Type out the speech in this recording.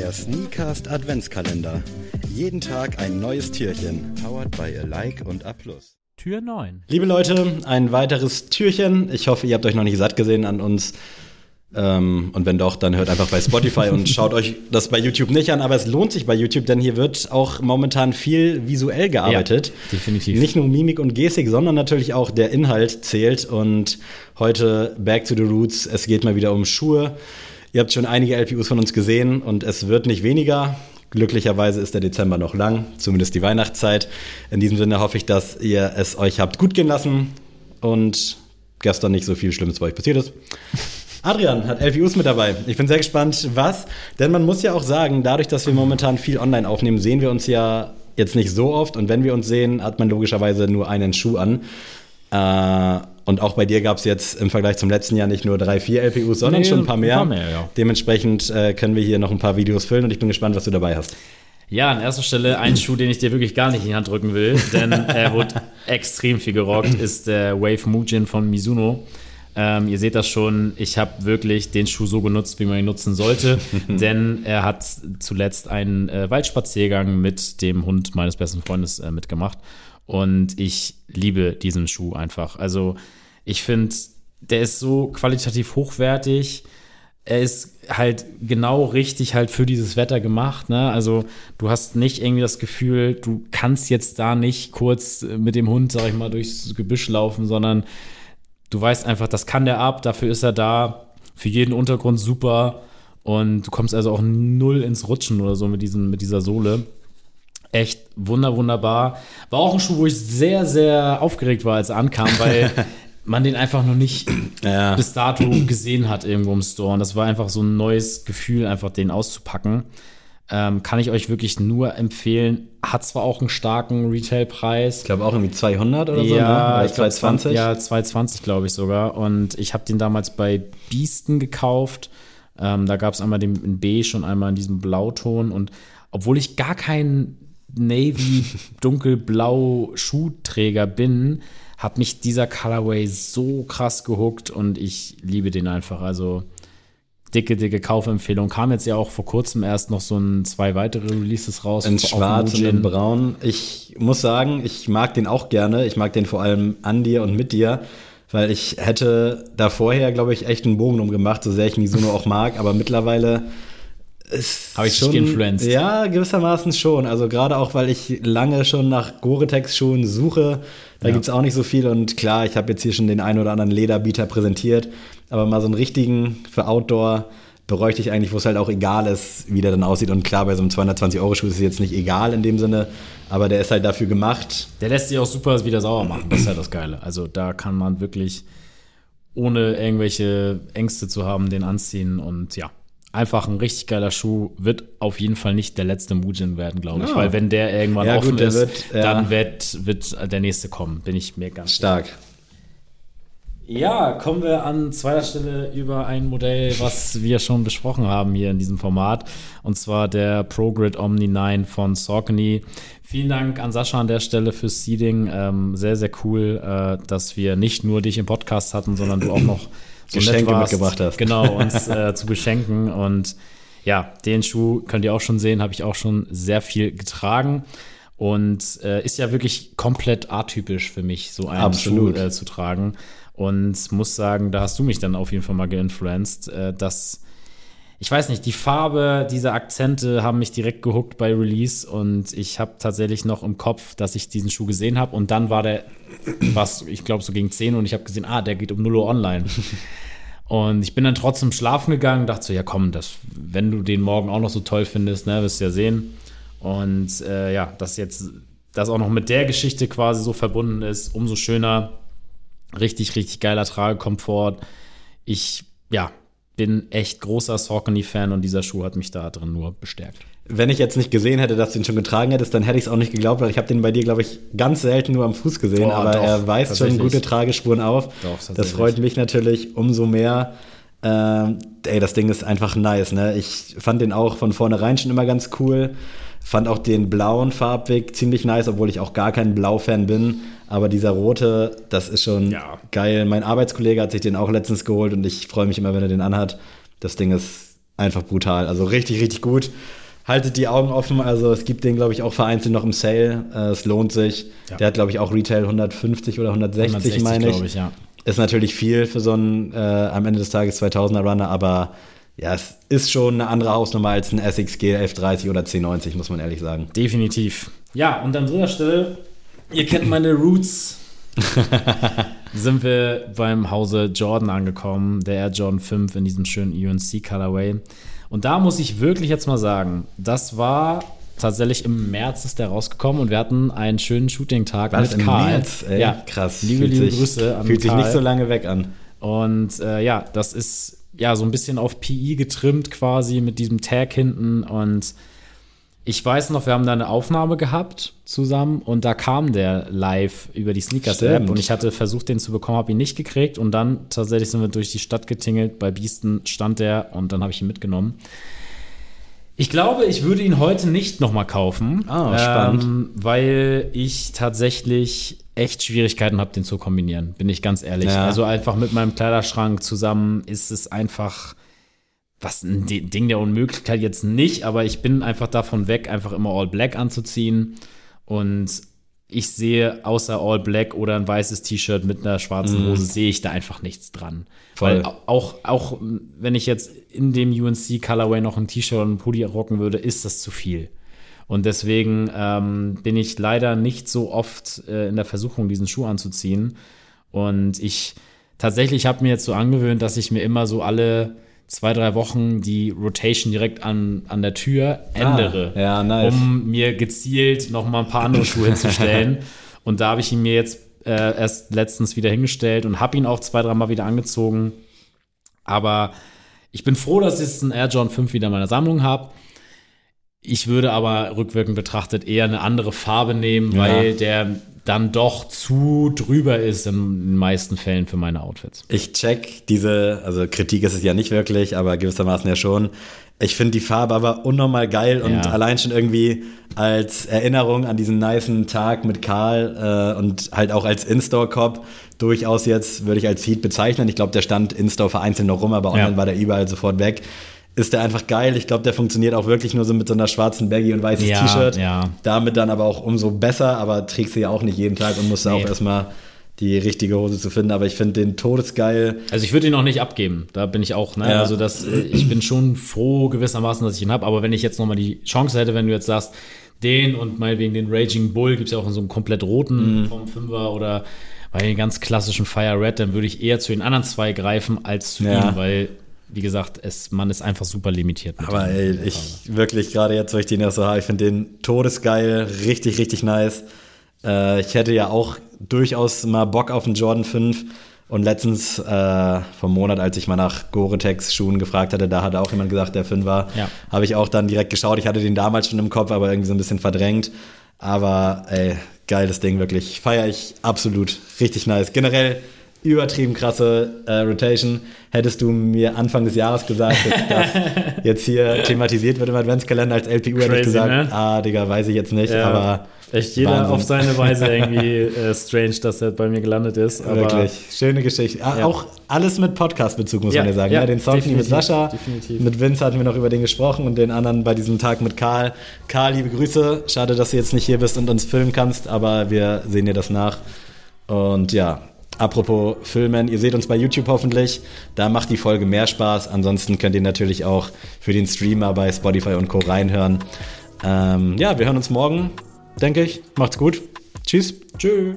Der Sneakast Adventskalender. Jeden Tag ein neues Türchen. Powered by a Like und A+. Tür 9. Liebe Leute, ein weiteres Türchen. Ich hoffe, ihr habt euch noch nicht satt gesehen an uns. Ähm, und wenn doch, dann hört einfach bei Spotify und schaut euch das bei YouTube nicht an. Aber es lohnt sich bei YouTube, denn hier wird auch momentan viel visuell gearbeitet. Ja, definitiv. Nicht nur Mimik und Gestik, sondern natürlich auch der Inhalt zählt. Und heute Back to the Roots. Es geht mal wieder um Schuhe. Ihr habt schon einige LPUs von uns gesehen und es wird nicht weniger. Glücklicherweise ist der Dezember noch lang, zumindest die Weihnachtszeit. In diesem Sinne hoffe ich, dass ihr es euch habt gut gehen lassen und gestern nicht so viel Schlimmes bei euch passiert ist. Adrian hat LPUs mit dabei. Ich bin sehr gespannt, was. Denn man muss ja auch sagen, dadurch, dass wir momentan viel online aufnehmen, sehen wir uns ja jetzt nicht so oft. Und wenn wir uns sehen, hat man logischerweise nur einen Schuh an. Äh, und auch bei dir gab es jetzt im Vergleich zum letzten Jahr nicht nur drei, vier LPUs, sondern nee, schon ein paar mehr. Ein paar mehr ja. Dementsprechend äh, können wir hier noch ein paar Videos füllen und ich bin gespannt, was du dabei hast. Ja, an erster Stelle ein Schuh, den ich dir wirklich gar nicht in die Hand drücken will, denn er wurde extrem viel gerockt, ist der Wave Mujin von Mizuno. Ähm, ihr seht das schon, ich habe wirklich den Schuh so genutzt, wie man ihn nutzen sollte, denn er hat zuletzt einen äh, Waldspaziergang mit dem Hund meines besten Freundes äh, mitgemacht und ich liebe diesen Schuh einfach. Also ich finde, der ist so qualitativ hochwertig. Er ist halt genau richtig halt für dieses Wetter gemacht. Ne? Also du hast nicht irgendwie das Gefühl, du kannst jetzt da nicht kurz mit dem Hund, sag ich mal, durchs Gebüsch laufen, sondern Du weißt einfach, das kann der ab, dafür ist er da. Für jeden Untergrund super. Und du kommst also auch null ins Rutschen oder so mit, diesem, mit dieser Sohle. Echt wunder, wunderbar. War auch ein Schuh, wo ich sehr, sehr aufgeregt war, als er ankam, weil man den einfach noch nicht ja. bis dato gesehen hat irgendwo im Store. Und das war einfach so ein neues Gefühl, einfach den auszupacken. Ähm, kann ich euch wirklich nur empfehlen. Hat zwar auch einen starken Retailpreis. Ich glaube auch irgendwie 200 oder so, ja, ne? ich 220? Ja, 220 glaube ich sogar. Und ich habe den damals bei Biesten gekauft. Ähm, da gab es einmal den in beige und einmal in diesem Blauton. Und obwohl ich gar kein Navy dunkelblau Schuhträger bin, hat mich dieser Colorway so krass gehuckt und ich liebe den einfach. Also dicke, dicke Kaufempfehlung. Kam jetzt ja auch vor kurzem erst noch so ein, zwei weitere Releases raus. In schwarz und in braun. Ich muss sagen, ich mag den auch gerne. Ich mag den vor allem an dir und mit dir. Weil ich hätte da vorher, glaube ich, echt einen Bogen drum gemacht, so sehr ich Mizuno auch mag. Aber mittlerweile Habe ich schon geinfluenced? Ja, gewissermaßen schon. Also gerade auch, weil ich lange schon nach Gore-Tex-Schuhen suche. Da ja. gibt es auch nicht so viel. Und klar, ich habe jetzt hier schon den einen oder anderen Lederbieter präsentiert. Aber mal so einen richtigen für Outdoor bräuchte ich eigentlich, wo es halt auch egal ist, wie der dann aussieht. Und klar, bei so einem 220-Euro-Schuh ist es jetzt nicht egal in dem Sinne, aber der ist halt dafür gemacht. Der lässt sich auch super wieder sauber machen. Das ist halt das Geile. Also da kann man wirklich ohne irgendwelche Ängste zu haben, den anziehen und ja. Einfach ein richtig geiler Schuh wird auf jeden Fall nicht der letzte Mujin werden, glaube ich. Ja. Weil wenn der irgendwann ja, offen gut, ist, wird, ja. dann wird, wird der nächste kommen. Bin ich mir ganz stark. Sicher. Ja, kommen wir an zweiter Stelle über ein Modell, was wir schon besprochen haben hier in diesem Format. Und zwar der ProGrid Omni 9 von Saucony. Vielen Dank an Sascha an der Stelle fürs Seeding. Ähm, sehr, sehr cool, äh, dass wir nicht nur dich im Podcast hatten, sondern du auch noch so Geschenke warst, mitgebracht hast. Genau, uns äh, zu beschenken. Und ja, den Schuh könnt ihr auch schon sehen, habe ich auch schon sehr viel getragen. Und äh, ist ja wirklich komplett atypisch für mich, so einen Absolut. Schuh äh, zu tragen. Und muss sagen, da hast du mich dann auf jeden Fall mal geinfluenced, äh, dass ich weiß nicht, die Farbe, diese Akzente haben mich direkt gehuckt bei Release und ich habe tatsächlich noch im Kopf, dass ich diesen Schuh gesehen habe und dann war der, was ich glaube so gegen 10 und ich habe gesehen, ah, der geht um 0 Uhr online. und ich bin dann trotzdem schlafen gegangen, dachte so, ja komm, das, wenn du den morgen auch noch so toll findest, ne, wirst du ja sehen. Und äh, ja, dass jetzt das auch noch mit der Geschichte quasi so verbunden ist, umso schöner. Richtig, richtig geiler Tragekomfort. Ich, ja, bin echt großer Saucony-Fan und dieser Schuh hat mich da drin nur bestärkt. Wenn ich jetzt nicht gesehen hätte, dass du ihn schon getragen hättest, dann hätte ich es auch nicht geglaubt, weil ich habe den bei dir, glaube ich, ganz selten nur am Fuß gesehen, Boah, aber doch, er weist schon gute Tragespuren auf. Doch, das freut mich natürlich umso mehr. Ähm, ey, das Ding ist einfach nice, ne? Ich fand den auch von vornherein schon immer ganz cool. Fand auch den blauen Farbweg ziemlich nice, obwohl ich auch gar kein Blau-Fan bin. Aber dieser rote, das ist schon ja. geil. Mein Arbeitskollege hat sich den auch letztens geholt und ich freue mich immer, wenn er den anhat. Das Ding ist einfach brutal. Also richtig, richtig gut. Haltet die Augen offen. Also es gibt den, glaube ich, auch vereinzelt noch im Sale. Äh, es lohnt sich. Ja. Der hat, glaube ich, auch Retail 150 oder 160, 160, meine ich. ich, ja. Ist natürlich viel für so einen äh, am Ende des Tages 2000er Runner, aber ja, es ist schon eine andere Hausnummer als ein SXG 1130 oder 1090, muss man ehrlich sagen. Definitiv. Ja, und an dritter Stelle, ihr kennt meine Roots. sind wir beim Hause Jordan angekommen, der Air Jordan 5 in diesem schönen UNC Colorway. Und da muss ich wirklich jetzt mal sagen, das war tatsächlich im März ist der rausgekommen und wir hatten einen schönen Shooting-Tag mit im Karl. März? Ey, ja, krass. Liebe, Fühlt liebe sich- Grüße an Fühlt sich Karl. nicht so lange weg an. Und äh, ja, das ist ja so ein bisschen auf PI getrimmt quasi mit diesem Tag hinten. Und ich weiß noch, wir haben da eine Aufnahme gehabt zusammen und da kam der live über die Sneakers-App Stimmt. und ich hatte versucht, den zu bekommen, habe ihn nicht gekriegt und dann tatsächlich sind wir durch die Stadt getingelt. Bei Biesten stand der und dann habe ich ihn mitgenommen. Ich glaube, ich würde ihn heute nicht nochmal kaufen. Ah, spannend. Ähm, weil ich tatsächlich echt Schwierigkeiten habe, den zu kombinieren, bin ich ganz ehrlich. Ja. Also einfach mit meinem Kleiderschrank zusammen ist es einfach was ein Ding der Unmöglichkeit jetzt nicht, aber ich bin einfach davon weg, einfach immer All Black anzuziehen. Und ich sehe außer All Black oder ein weißes T-Shirt mit einer schwarzen Hose, sehe ich da einfach nichts dran. Mhm. Voll. Weil au- auch, auch wenn ich jetzt in dem UNC Colorway noch ein T-Shirt und ein Pulli rocken würde, ist das zu viel. Und deswegen ähm, bin ich leider nicht so oft äh, in der Versuchung, diesen Schuh anzuziehen. Und ich tatsächlich habe mir jetzt so angewöhnt, dass ich mir immer so alle zwei, drei Wochen die Rotation direkt an, an der Tür ändere. Ah, ja, nice. Um mir gezielt noch mal ein paar andere Schuhe hinzustellen. Und da habe ich ihn mir jetzt äh, erst letztens wieder hingestellt und habe ihn auch zwei, dreimal wieder angezogen. Aber ich bin froh, dass ich jetzt einen Air Jordan 5 wieder in meiner Sammlung habe. Ich würde aber rückwirkend betrachtet eher eine andere Farbe nehmen, Ja. weil der dann doch zu drüber ist in den meisten Fällen für meine Outfits. Ich check diese, also Kritik ist es ja nicht wirklich, aber gewissermaßen ja schon. Ich finde die Farbe aber unnormal geil und Ja. allein schon irgendwie als Erinnerung an diesen nicen Tag mit Karl äh, und halt auch als In-Store-Cop durchaus jetzt würde ich als Heat bezeichnen. Ich glaube, der stand In-Store vereinzelt noch rum, aber online Ja. war der überall sofort weg. Ist der einfach geil. Ich glaube, der funktioniert auch wirklich nur so mit so einer schwarzen Baggy und weißes Ja, T-Shirt. ja. Damit dann aber auch umso besser, aber trägst du ja auch nicht jeden Tag und musst Nee. auch erstmal die richtige Hose zu finden. Aber ich finde den todesgeil. Also ich würde ihn auch nicht abgeben. Da bin ich auch. Ne? Ja. Also das, äh, ich bin schon froh gewissermaßen, dass ich ihn habe. Aber wenn ich jetzt noch mal die Chance hätte, wenn du jetzt sagst, den und meinetwegen den Raging Bull gibt es ja auch in so einem komplett roten vom Fünfer oder bei den ganz klassischen Fire Red, dann würde ich eher zu den anderen zwei greifen als zu Ja. ihm, weil wie gesagt, es, man ist einfach super limitiert. mit Aber ey, ich wirklich gerade jetzt, wo ich den erst so habe, ich finde den todesgeil, richtig, richtig nice. Äh, ich hätte ja auch durchaus mal Bock auf einen Jordan 5. Und letztens äh, vom Monat, als ich mal nach Gore-Tex-Schuhen gefragt hatte, da hat auch jemand gesagt, der 5 war. Ja. Habe ich auch dann direkt geschaut. Ich hatte den damals schon im Kopf, aber irgendwie so ein bisschen verdrängt. Aber ey, geiles Ding, wirklich. Feiere ich absolut. Richtig nice. Generell übertrieben krasse äh, Rotation. Hättest du mir Anfang des Jahres gesagt, dass das jetzt hier thematisiert wird im Adventskalender als LPU, hätte ich gesagt, ne? ah, Digga, weiß ich jetzt nicht, Ja. aber Echt jeder Wahnsinn. auf seine Weise irgendwie äh, strange, dass er bei mir gelandet ist. Aber wirklich schöne Geschichte. Ah, Ja. Auch alles mit Podcast-Bezug, muss Ja, man ja sagen. ja, Ja, den Song mit Sascha, definitiv. mit Vince hatten wir noch über den gesprochen und den anderen bei diesem Tag mit Karl. Karl, liebe Grüße. Schade, dass du jetzt nicht hier bist und uns filmen kannst, aber wir sehen dir das nach. Und ja, apropos Filmen, ihr seht uns bei YouTube hoffentlich. Da macht die Folge mehr Spaß. Ansonsten könnt ihr natürlich auch für den Streamer bei Spotify und Co. reinhören. Ähm, ja, wir hören uns morgen, denke ich. Macht's gut. Tschüss. tschüss.